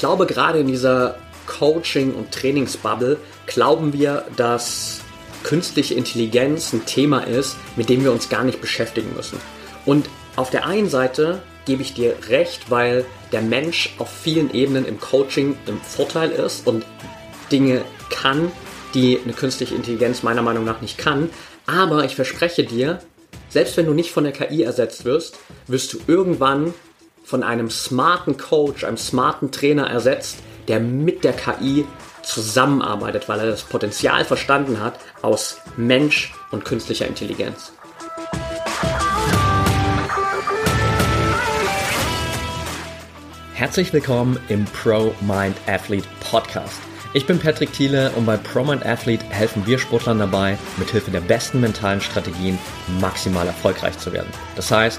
glaube, gerade in dieser Coaching- und Trainingsbubble glauben wir, dass künstliche Intelligenz ein Thema ist, mit dem wir uns gar nicht beschäftigen müssen. Und auf der einen Seite gebe ich dir recht, weil der Mensch auf vielen Ebenen im Coaching im Vorteil ist und Dinge kann, die eine künstliche Intelligenz meiner Meinung nach nicht kann. Aber ich verspreche dir, selbst wenn du nicht von der KI ersetzt wirst, wirst du irgendwann von einem smarten Coach, einem smarten Trainer ersetzt, der mit der KI zusammenarbeitet, weil er das Potenzial verstanden hat aus Mensch und künstlicher Intelligenz. Herzlich willkommen im Pro Mind Athlete Podcast. Ich bin Patrick Thiele und bei Pro Mind Athlete helfen wir Sportlern dabei, mithilfe der besten mentalen Strategien maximal erfolgreich zu werden. Das heißt,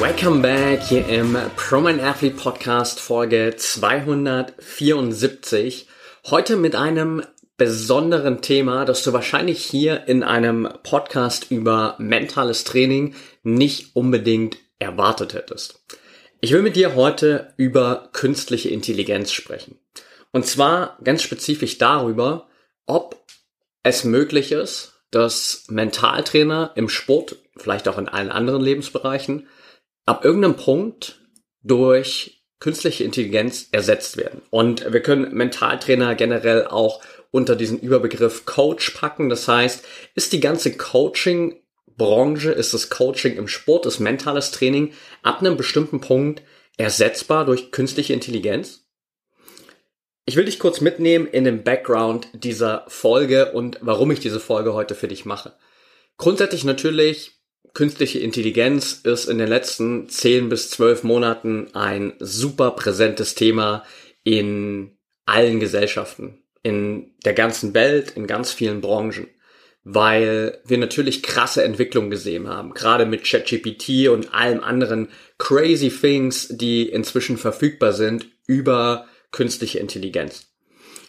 Welcome back hier im ProMind Athlete Podcast Folge 274. Heute mit einem besonderen Thema, das du wahrscheinlich hier in einem Podcast über mentales Training nicht unbedingt erwartet hättest. Ich will mit dir heute über künstliche Intelligenz sprechen. Und zwar ganz spezifisch darüber, ob es möglich ist, dass Mentaltrainer im Sport, vielleicht auch in allen anderen Lebensbereichen, ab irgendeinem Punkt durch künstliche Intelligenz ersetzt werden. Und wir können Mentaltrainer generell auch unter diesen Überbegriff Coach packen. Das heißt, ist die ganze Coaching Branche, ist das Coaching im Sport, das mentales Training ab einem bestimmten Punkt ersetzbar durch künstliche Intelligenz? Ich will dich kurz mitnehmen in den Background dieser Folge und warum ich diese Folge heute für dich mache. Grundsätzlich natürlich Künstliche Intelligenz ist in den letzten 10 bis 12 Monaten ein super präsentes Thema in allen Gesellschaften, in der ganzen Welt, in ganz vielen Branchen, weil wir natürlich krasse Entwicklungen gesehen haben, gerade mit ChatGPT und allem anderen crazy things, die inzwischen verfügbar sind über künstliche Intelligenz.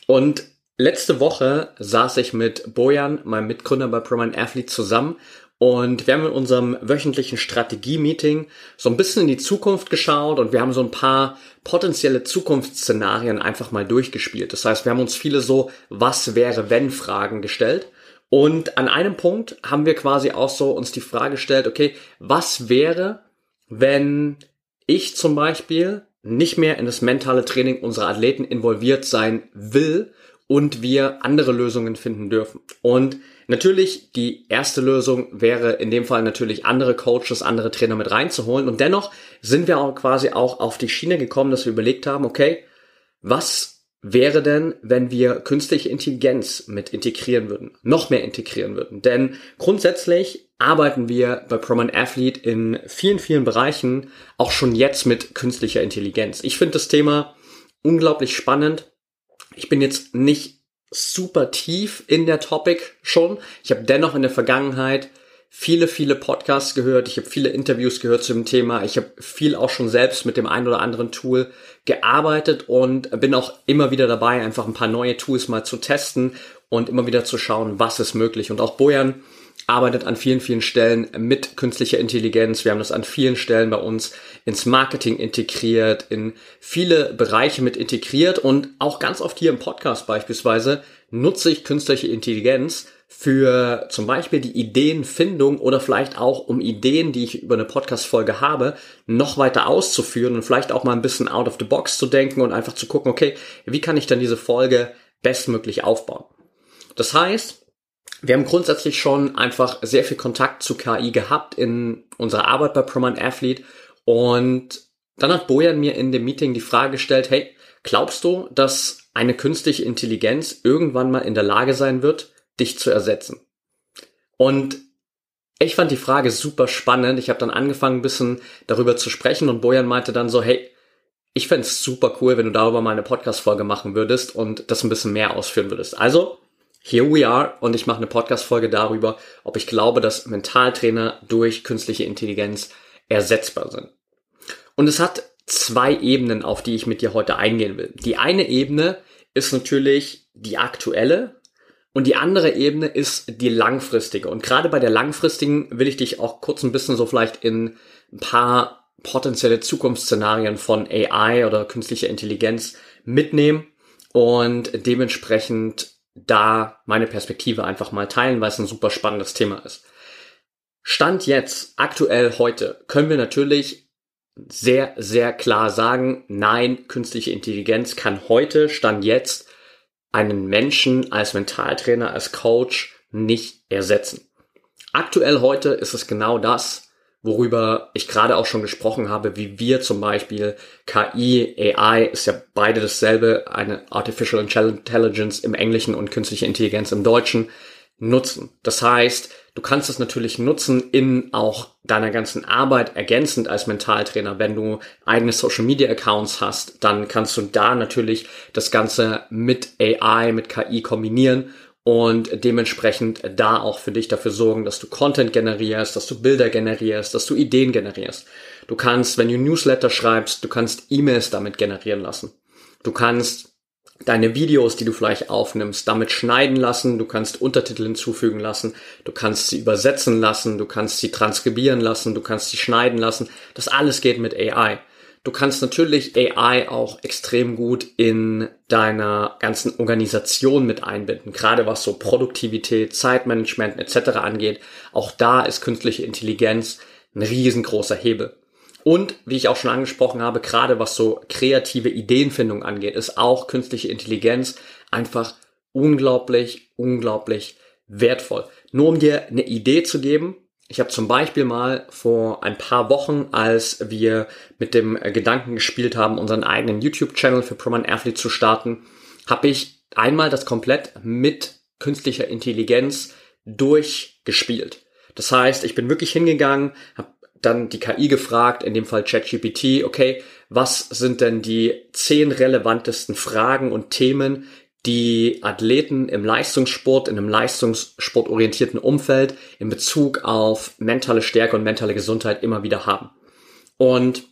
Und letzte Woche saß ich mit Bojan, meinem Mitgründer bei ProMind Athlete, zusammen und wir haben in unserem wöchentlichen Strategie-Meeting so ein bisschen in die Zukunft geschaut und wir haben so ein paar potenzielle Zukunftsszenarien einfach mal durchgespielt. Das heißt, wir haben uns viele so Was wäre wenn Fragen gestellt. Und an einem Punkt haben wir quasi auch so uns die Frage gestellt, okay, was wäre, wenn ich zum Beispiel nicht mehr in das mentale Training unserer Athleten involviert sein will und wir andere Lösungen finden dürfen. Und natürlich, die erste Lösung wäre in dem Fall natürlich andere Coaches, andere Trainer mit reinzuholen. Und dennoch sind wir auch quasi auch auf die Schiene gekommen, dass wir überlegt haben, okay, was wäre denn, wenn wir künstliche Intelligenz mit integrieren würden, noch mehr integrieren würden? Denn grundsätzlich arbeiten wir bei Proman Athlete in vielen, vielen Bereichen auch schon jetzt mit künstlicher Intelligenz. Ich finde das Thema unglaublich spannend ich bin jetzt nicht super tief in der Topic schon. Ich habe dennoch in der Vergangenheit viele, viele Podcasts gehört. Ich habe viele Interviews gehört zu dem Thema. Ich habe viel auch schon selbst mit dem einen oder anderen Tool gearbeitet und bin auch immer wieder dabei, einfach ein paar neue Tools mal zu testen und immer wieder zu schauen, was ist möglich. Und auch Bojan arbeitet an vielen, vielen Stellen mit künstlicher Intelligenz. Wir haben das an vielen Stellen bei uns ins Marketing integriert, in viele Bereiche mit integriert und auch ganz oft hier im Podcast beispielsweise nutze ich künstliche Intelligenz für zum Beispiel die Ideenfindung oder vielleicht auch um Ideen, die ich über eine Podcast-Folge habe, noch weiter auszuführen und vielleicht auch mal ein bisschen out of the box zu denken und einfach zu gucken, okay, wie kann ich dann diese Folge bestmöglich aufbauen? Das heißt, wir haben grundsätzlich schon einfach sehr viel Kontakt zu KI gehabt in unserer Arbeit bei Proman Athlete und dann hat Bojan mir in dem Meeting die Frage gestellt, hey, glaubst du, dass eine künstliche Intelligenz irgendwann mal in der Lage sein wird, dich zu ersetzen? Und ich fand die Frage super spannend. Ich habe dann angefangen, ein bisschen darüber zu sprechen und Bojan meinte dann so, hey, ich fände es super cool, wenn du darüber mal eine Podcast-Folge machen würdest und das ein bisschen mehr ausführen würdest. Also, here we are und ich mache eine Podcast-Folge darüber, ob ich glaube, dass Mentaltrainer durch künstliche Intelligenz ersetzbar sind. Und es hat zwei Ebenen, auf die ich mit dir heute eingehen will. Die eine Ebene ist natürlich die aktuelle und die andere Ebene ist die langfristige. Und gerade bei der langfristigen will ich dich auch kurz ein bisschen so vielleicht in ein paar potenzielle Zukunftsszenarien von AI oder künstlicher Intelligenz mitnehmen und dementsprechend da meine Perspektive einfach mal teilen, weil es ein super spannendes Thema ist. Stand jetzt, aktuell heute, können wir natürlich sehr, sehr klar sagen, nein, künstliche Intelligenz kann heute, Stand jetzt, einen Menschen als Mentaltrainer, als Coach nicht ersetzen. Aktuell heute ist es genau das, worüber ich gerade auch schon gesprochen habe, wie wir zum Beispiel KI, AI ist ja beide dasselbe, eine Artificial Intelligence im Englischen und künstliche Intelligenz im Deutschen nutzen. Das heißt, du kannst es natürlich nutzen in auch deiner ganzen Arbeit ergänzend als Mentaltrainer. Wenn du eigene Social Media Accounts hast, dann kannst du da natürlich das Ganze mit AI, mit KI kombinieren und dementsprechend da auch für dich dafür sorgen, dass du Content generierst, dass du Bilder generierst, dass du Ideen generierst. Du kannst, wenn du Newsletter schreibst, du kannst E-Mails damit generieren lassen. Du kannst deine Videos, die du vielleicht aufnimmst, damit schneiden lassen, du kannst Untertitel hinzufügen lassen, du kannst sie übersetzen lassen, du kannst sie transkribieren lassen, du kannst sie schneiden lassen. Das alles geht mit AI. Du kannst natürlich AI auch extrem gut in deiner ganzen Organisation mit einbinden, gerade was so Produktivität, Zeitmanagement etc. angeht. Auch da ist künstliche Intelligenz ein riesengroßer Hebel. Und wie ich auch schon angesprochen habe, gerade was so kreative Ideenfindung angeht, ist auch künstliche Intelligenz einfach unglaublich, unglaublich wertvoll. Nur um dir eine Idee zu geben, ich habe zum Beispiel mal vor ein paar Wochen, als wir mit dem Gedanken gespielt haben, unseren eigenen YouTube-Channel für Proman Athlete zu starten, habe ich einmal das komplett mit künstlicher Intelligenz durchgespielt. Das heißt, ich bin wirklich hingegangen, habe dann die KI gefragt, in dem Fall ChatGPT, okay, was sind denn die zehn relevantesten Fragen und Themen, die Athleten im Leistungssport, in einem leistungssportorientierten Umfeld in Bezug auf mentale Stärke und mentale Gesundheit immer wieder haben. Und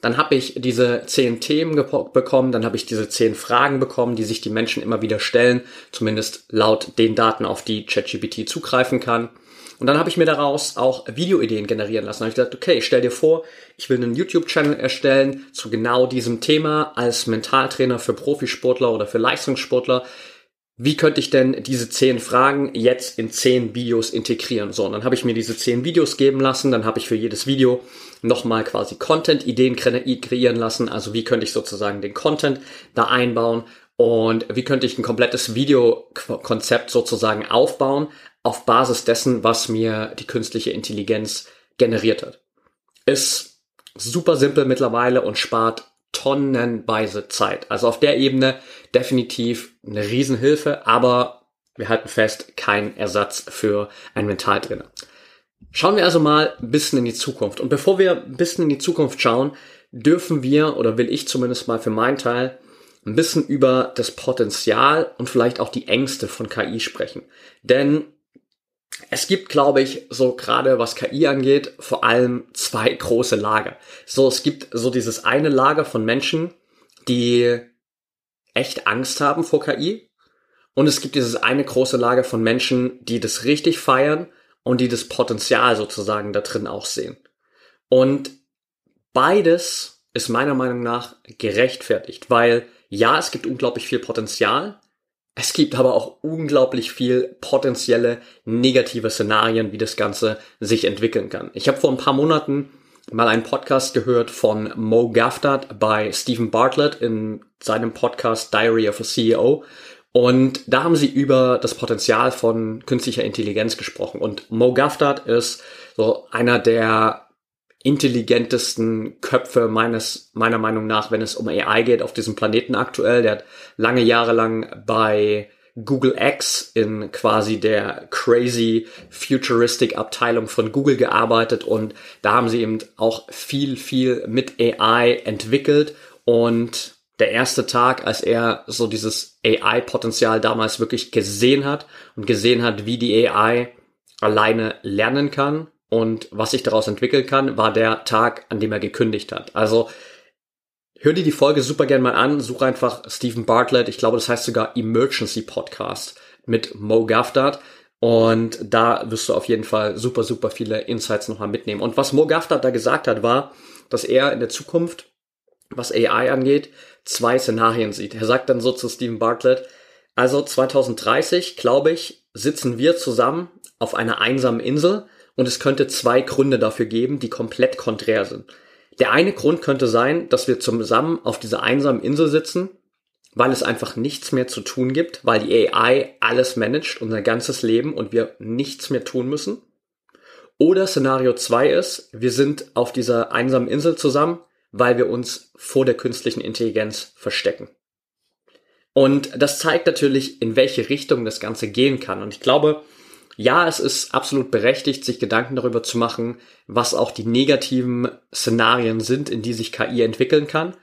dann habe ich diese zehn Themen bekommen, dann habe ich diese zehn Fragen bekommen, die sich die Menschen immer wieder stellen, zumindest laut den Daten, auf die ChatGPT zugreifen kann. Und dann habe ich mir daraus auch Videoideen generieren lassen. Da habe ich gesagt, okay, stell dir vor, ich will einen YouTube-Channel erstellen zu genau diesem Thema als Mentaltrainer für Profisportler oder für Leistungssportler. Wie könnte ich denn diese zehn Fragen jetzt in zehn Videos integrieren? So, und dann habe ich mir diese zehn Videos geben lassen, dann habe ich für jedes Video nochmal quasi Content-Ideen kreieren lassen. Also wie könnte ich sozusagen den Content da einbauen und wie könnte ich ein komplettes Videokonzept sozusagen aufbauen auf Basis dessen, was mir die künstliche Intelligenz generiert hat. Ist super simpel mittlerweile und spart tonnenweise Zeit. Also auf der Ebene definitiv eine Riesenhilfe, aber wir halten fest, kein Ersatz für einen Mentaltrainer. Schauen wir also mal ein bisschen in die Zukunft. Und bevor wir ein bisschen in die Zukunft schauen, dürfen wir, oder will ich zumindest mal für meinen Teil, ein bisschen über das Potenzial und vielleicht auch die Ängste von KI sprechen. Denn es gibt, glaube ich, so gerade was KI angeht, vor allem zwei große Lager. So, es gibt so dieses eine Lager von Menschen, die echt Angst haben vor KI. Und es gibt dieses eine große Lager von Menschen, die das richtig feiern und die das Potenzial sozusagen da drin auch sehen. Und beides ist meiner Meinung nach gerechtfertigt, weil ja, es gibt unglaublich viel Potenzial, es gibt aber auch unglaublich viel potenzielle negative Szenarien, wie das Ganze sich entwickeln kann. Ich habe vor ein paar Monaten mal einen Podcast gehört von Mo Gaftard bei Stephen Bartlett in seinem Podcast Diary of a CEO. Und da haben sie über das Potenzial von künstlicher Intelligenz gesprochen. Und Mo Gaftard ist so einer der intelligentesten Köpfe meines, meiner Meinung nach, wenn es um AI geht auf diesem Planeten aktuell. Der hat lange Jahre lang bei Google X in quasi der crazy futuristic Abteilung von Google gearbeitet und da haben sie eben auch viel, viel mit AI entwickelt Und der erste Tag, als er so dieses AI-Potenzial damals wirklich gesehen hat und gesehen hat, wie die AI alleine lernen kann und was sich daraus entwickeln kann, war der Tag, an dem er gekündigt hat. Also hör dir die Folge super gern mal an, such einfach Stephen Bartlett, ich glaube, das heißt sogar Emergency Podcast mit Mo Gaftard. Und da wirst du auf jeden Fall super, super viele Insights nochmal mitnehmen. Und was Mo Gaftard da gesagt hat, war, dass er in der Zukunft, was AI angeht, zwei Szenarien sieht. Er sagt dann so zu Stephen Bartlett, also 2030, glaube ich, sitzen wir zusammen auf einer einsamen Insel und es könnte zwei Gründe dafür geben, die komplett konträr sind. Der eine Grund könnte sein, dass wir zusammen auf dieser einsamen Insel sitzen, weil es einfach nichts mehr zu tun gibt, weil die AI alles managt, unser ganzes Leben und wir nichts mehr tun müssen. Oder Szenario 2 ist, wir sind auf dieser einsamen Insel zusammen, weil wir uns vor der künstlichen Intelligenz verstecken. Und das zeigt natürlich, in welche Richtung das Ganze gehen kann. Und ich glaube, ja, es ist absolut berechtigt, sich Gedanken darüber zu machen, was auch die negativen Szenarien sind, in die sich KI entwickeln kann.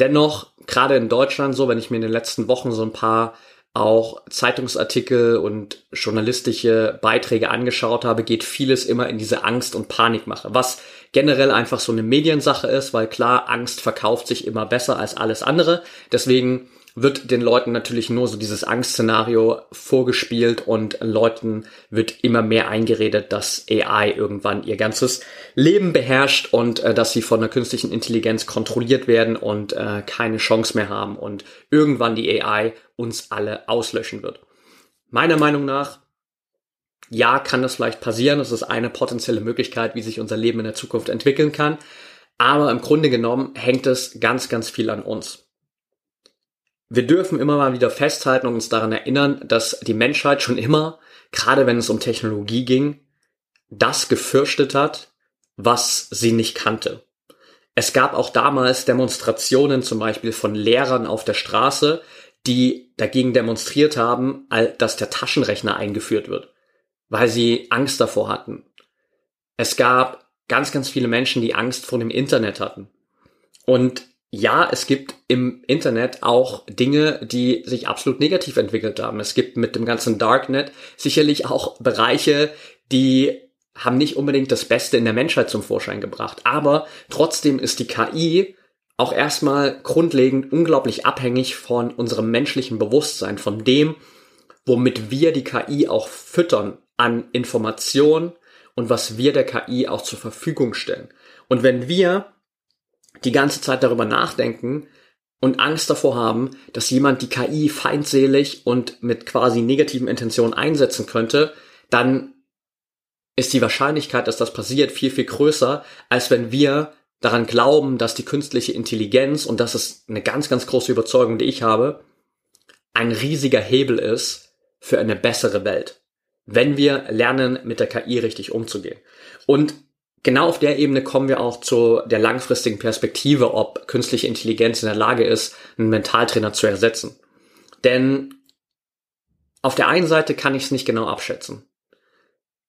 Dennoch, gerade in Deutschland so, wenn ich mir in den letzten Wochen so ein paar auch Zeitungsartikel und journalistische Beiträge angeschaut habe, geht vieles immer in diese Angst- und Panikmache, was generell einfach so eine Mediensache ist, weil klar, Angst verkauft sich immer besser als alles andere. Deswegen wird den Leuten natürlich nur so dieses Angstszenario vorgespielt und Leuten wird immer mehr eingeredet, dass AI irgendwann ihr ganzes Leben beherrscht und äh, dass sie von der künstlichen Intelligenz kontrolliert werden und äh, keine Chance mehr haben und irgendwann die AI uns alle auslöschen wird. Meiner Meinung nach, ja, kann das vielleicht passieren. Das ist eine potenzielle Möglichkeit, wie sich unser Leben in der Zukunft entwickeln kann. Aber im Grunde genommen hängt es ganz, ganz viel an uns wir dürfen immer mal wieder festhalten und uns daran erinnern, dass die Menschheit schon immer, gerade wenn es um Technologie ging, das gefürchtet hat, was sie nicht kannte. Es gab auch damals Demonstrationen zum Beispiel von Lehrern auf der Straße, die dagegen demonstriert haben, dass der Taschenrechner eingeführt wird, weil sie Angst davor hatten. Es gab ganz, ganz viele Menschen, die Angst vor dem Internet hatten. Und ja, es gibt im Internet auch Dinge, die sich absolut negativ entwickelt haben. Es gibt mit dem ganzen Darknet sicherlich auch Bereiche, die haben nicht unbedingt das Beste in der Menschheit zum Vorschein gebracht. Aber trotzdem ist die KI auch erstmal grundlegend unglaublich abhängig von unserem menschlichen Bewusstsein, von dem, womit wir die KI auch füttern an Informationen und was wir der KI auch zur Verfügung stellen. Und wenn wir die ganze Zeit darüber nachdenken und Angst davor haben, dass jemand die KI feindselig und mit quasi negativen Intentionen einsetzen könnte, dann ist die Wahrscheinlichkeit, dass das passiert, viel, viel größer, als wenn wir daran glauben, dass die künstliche Intelligenz, und das ist eine ganz, ganz große Überzeugung, die ich habe, ein riesiger Hebel ist für eine bessere Welt. Wenn wir lernen, mit der KI richtig umzugehen. Und genau auf der Ebene kommen wir auch zu der langfristigen Perspektive, ob künstliche Intelligenz in der Lage ist, einen Mentaltrainer zu ersetzen. Denn auf der einen Seite kann ich es nicht genau abschätzen,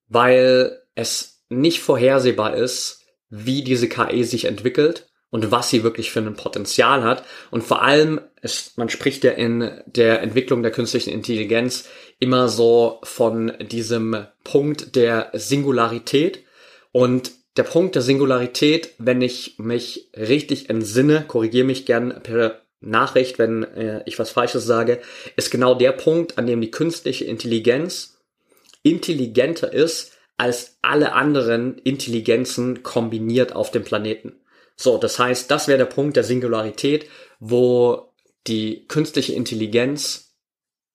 weil es nicht vorhersehbar ist, wie diese KI sich entwickelt und was sie wirklich für ein Potenzial hat. Und vor allem, es, man spricht ja in der Entwicklung der künstlichen Intelligenz immer so von diesem Punkt der Singularität. Und der Punkt der Singularität, wenn ich mich richtig entsinne, korrigiere mich gern per Nachricht, wenn äh, ich was Falsches sage, ist genau der Punkt, an dem die künstliche Intelligenz intelligenter ist als alle anderen Intelligenzen kombiniert auf dem Planeten. So, das heißt, das wäre der Punkt der Singularität, wo die künstliche Intelligenz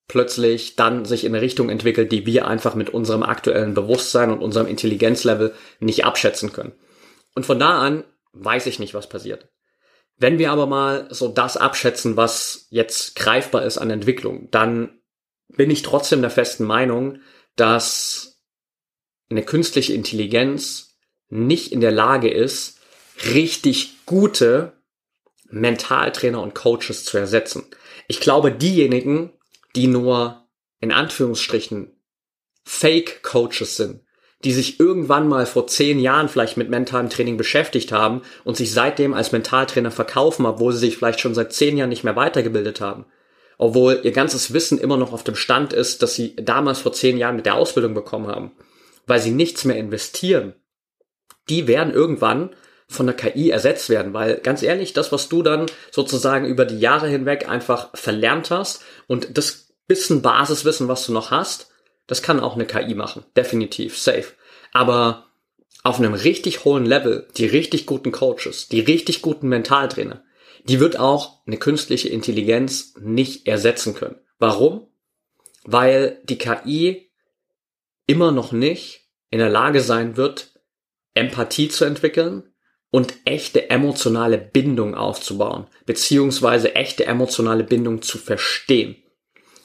plötzlich dann sich in eine Richtung entwickelt, die wir einfach mit unserem aktuellen Bewusstsein und unserem Intelligenzlevel nicht abschätzen können. Und von da an weiß ich nicht, was passiert. Wenn wir aber mal so das abschätzen, was jetzt greifbar ist an Entwicklung, dann bin ich trotzdem der festen Meinung, dass eine künstliche Intelligenz nicht in der Lage ist, richtig gute Mentaltrainer und Coaches zu ersetzen. Ich glaube, diejenigen, die nur in Anführungsstrichen Fake Coaches sind, die sich irgendwann mal vor zehn Jahren vielleicht mit mentalem Training beschäftigt haben und sich seitdem als Mentaltrainer verkaufen, obwohl sie sich vielleicht schon seit zehn Jahren nicht mehr weitergebildet haben. Obwohl ihr ganzes Wissen immer noch auf dem Stand ist, dass sie damals vor zehn Jahren mit der Ausbildung bekommen haben. Weil sie nichts mehr investieren. Die werden irgendwann von der KI ersetzt werden, weil ganz ehrlich, das, was du dann sozusagen über die Jahre hinweg einfach verlernt hast und das bisschen Basiswissen, was du noch hast, das kann auch eine KI machen. Definitiv. Safe. Aber auf einem richtig hohen Level, die richtig guten Coaches, die richtig guten Mentaltrainer, die wird auch eine künstliche Intelligenz nicht ersetzen können. Warum? Weil die KI immer noch nicht in der Lage sein wird, Empathie zu entwickeln und echte emotionale Bindung aufzubauen, beziehungsweise echte emotionale Bindung zu verstehen.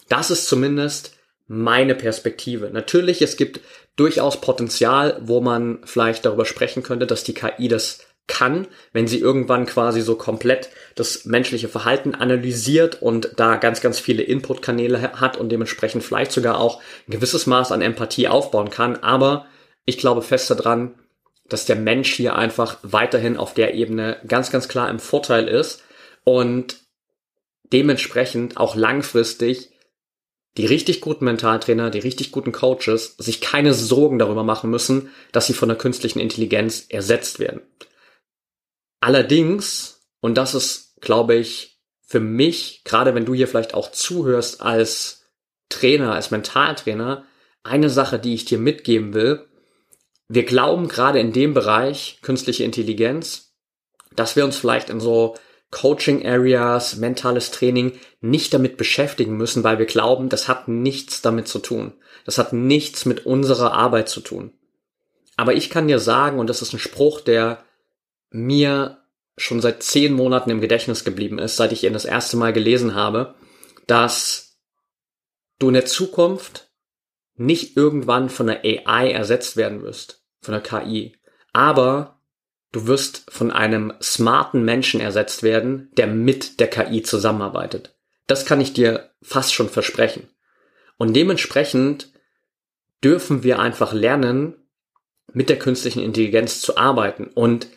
Das ist zumindest meine Perspektive. Natürlich, es gibt durchaus Potenzial, wo man vielleicht darüber sprechen könnte, dass die KI das kann, wenn sie irgendwann quasi so komplett das menschliche Verhalten analysiert und da ganz, ganz viele Inputkanäle hat und dementsprechend vielleicht sogar auch ein gewisses Maß an Empathie aufbauen kann. Aber ich glaube fest daran, dass der Mensch hier einfach weiterhin auf der Ebene ganz, ganz klar im Vorteil ist und dementsprechend auch langfristig die richtig guten Mentaltrainer, die richtig guten Coaches sich keine Sorgen darüber machen müssen, dass sie von der künstlichen Intelligenz ersetzt werden. Allerdings, und das ist, glaube ich, für mich, gerade wenn du hier vielleicht auch zuhörst als Trainer, als Mentaltrainer, eine Sache, die ich dir mitgeben will. Wir glauben gerade in dem Bereich künstliche Intelligenz, dass wir uns vielleicht in so Coaching Areas, mentales Training nicht damit beschäftigen müssen, weil wir glauben, das hat nichts damit zu tun. Das hat nichts mit unserer Arbeit zu tun. Aber ich kann dir sagen, und das ist ein Spruch, der mir schon seit zehn Monaten im Gedächtnis geblieben ist, seit ich ihn das erste Mal gelesen habe, dass du in der Zukunft nicht irgendwann von der AI ersetzt werden wirst, von der KI. Aber Du wirst von einem smarten Menschen ersetzt werden, der mit der KI zusammenarbeitet. Das kann ich dir fast schon versprechen. Und dementsprechend dürfen wir einfach lernen, mit der künstlichen Intelligenz zu arbeiten. Und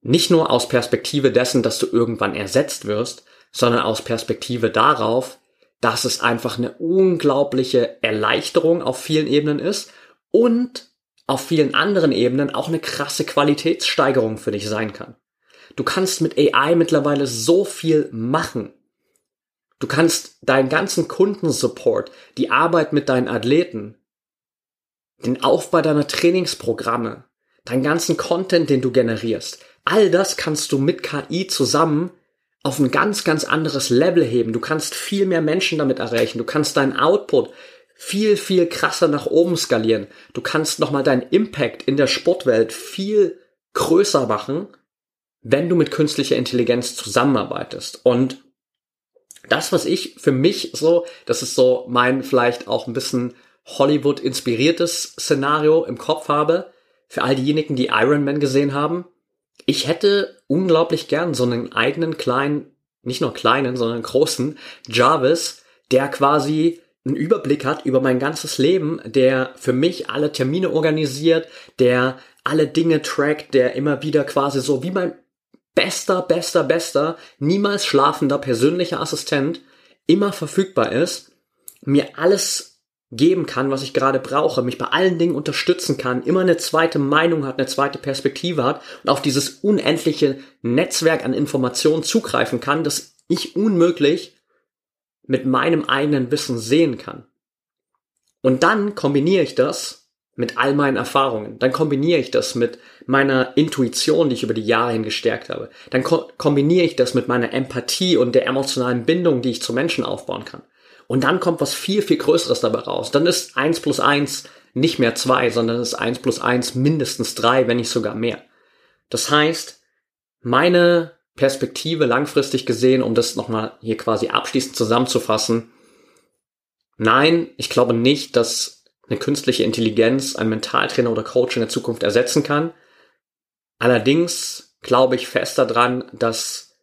nicht nur aus Perspektive dessen, dass du irgendwann ersetzt wirst, sondern aus Perspektive darauf, dass es einfach eine unglaubliche Erleichterung auf vielen Ebenen ist und auf vielen anderen Ebenen auch eine krasse Qualitätssteigerung für dich sein kann. Du kannst mit AI mittlerweile so viel machen. Du kannst deinen ganzen Kundensupport, die Arbeit mit deinen Athleten, den Aufbau deiner Trainingsprogramme, deinen ganzen Content, den du generierst, all das kannst du mit KI zusammen auf ein ganz, ganz anderes Level heben. Du kannst viel mehr Menschen damit erreichen. Du kannst deinen Output viel, viel krasser nach oben skalieren. Du kannst nochmal deinen Impact in der Sportwelt viel größer machen, wenn du mit künstlicher Intelligenz zusammenarbeitest. Und das, was ich für mich so, das ist so mein vielleicht auch ein bisschen Hollywood-inspiriertes Szenario im Kopf habe, für all diejenigen, die Iron Man gesehen haben. Ich hätte unglaublich gern so einen eigenen kleinen, nicht nur kleinen, sondern großen Jarvis, der quasi einen Überblick hat über mein ganzes Leben, der für mich alle Termine organisiert, der alle Dinge trackt, der immer wieder quasi so wie mein bester, bester, bester, niemals schlafender persönlicher Assistent immer verfügbar ist, mir alles geben kann, was ich gerade brauche, mich bei allen Dingen unterstützen kann, immer eine zweite Meinung hat, eine zweite Perspektive hat und auf dieses unendliche Netzwerk an Informationen zugreifen kann, das ich unmöglich mit meinem eigenen Wissen sehen kann. Und dann kombiniere ich das mit all meinen Erfahrungen. Dann kombiniere ich das mit meiner Intuition, die ich über die Jahre hin gestärkt habe. Dann ko kombiniere ich das mit meiner Empathie und der emotionalen Bindung, die ich zu Menschen aufbauen kann. Und dann kommt was viel, viel Größeres dabei raus. Dann ist eins plus eins nicht mehr zwei, sondern ist eins plus eins mindestens drei, wenn nicht sogar mehr. Das heißt, meine Perspektive langfristig gesehen, um das nochmal hier quasi abschließend zusammenzufassen, nein, ich glaube nicht, dass eine künstliche Intelligenz einen Mentaltrainer oder Coach in der Zukunft ersetzen kann. Allerdings glaube ich fest daran, dass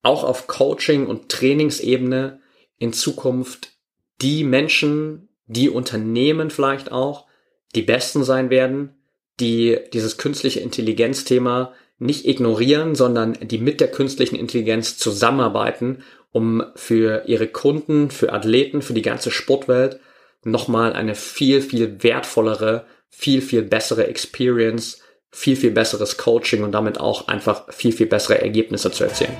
auch auf Coaching- und Trainingsebene in Zukunft die Menschen, die Unternehmen vielleicht auch, die Besten sein werden, die dieses künstliche Intelligenz-Thema nicht ignorieren, sondern die mit der künstlichen Intelligenz zusammenarbeiten, um für ihre Kunden, für Athleten, für die ganze Sportwelt nochmal eine viel, viel wertvollere, viel, viel bessere Experience, viel, viel besseres Coaching und damit auch einfach viel, viel bessere Ergebnisse zu erzielen.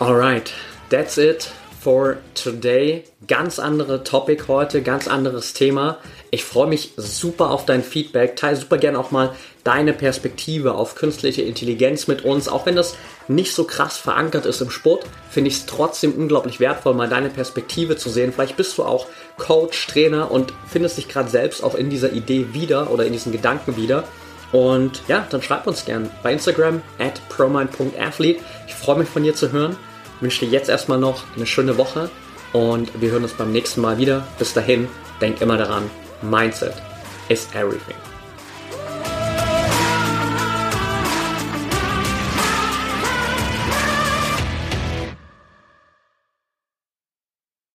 Alright, that's it for today. Ganz andere Topic heute, ganz anderes Thema. Ich freue mich super auf dein Feedback. Teile super gerne auch mal deine Perspektive auf künstliche Intelligenz mit uns. Auch wenn das nicht so krass verankert ist im Sport, finde ich es trotzdem unglaublich wertvoll, mal deine Perspektive zu sehen. Vielleicht bist du auch Coach, Trainer und findest dich gerade selbst auch in dieser Idee wieder oder in diesen Gedanken wieder. Und ja, dann schreib uns gern bei Instagram at promind.athlete. Ich freue mich von dir zu hören wünsche dir jetzt erstmal noch eine schöne Woche und wir hören uns beim nächsten Mal wieder. Bis dahin, denk immer daran, Mindset is everything.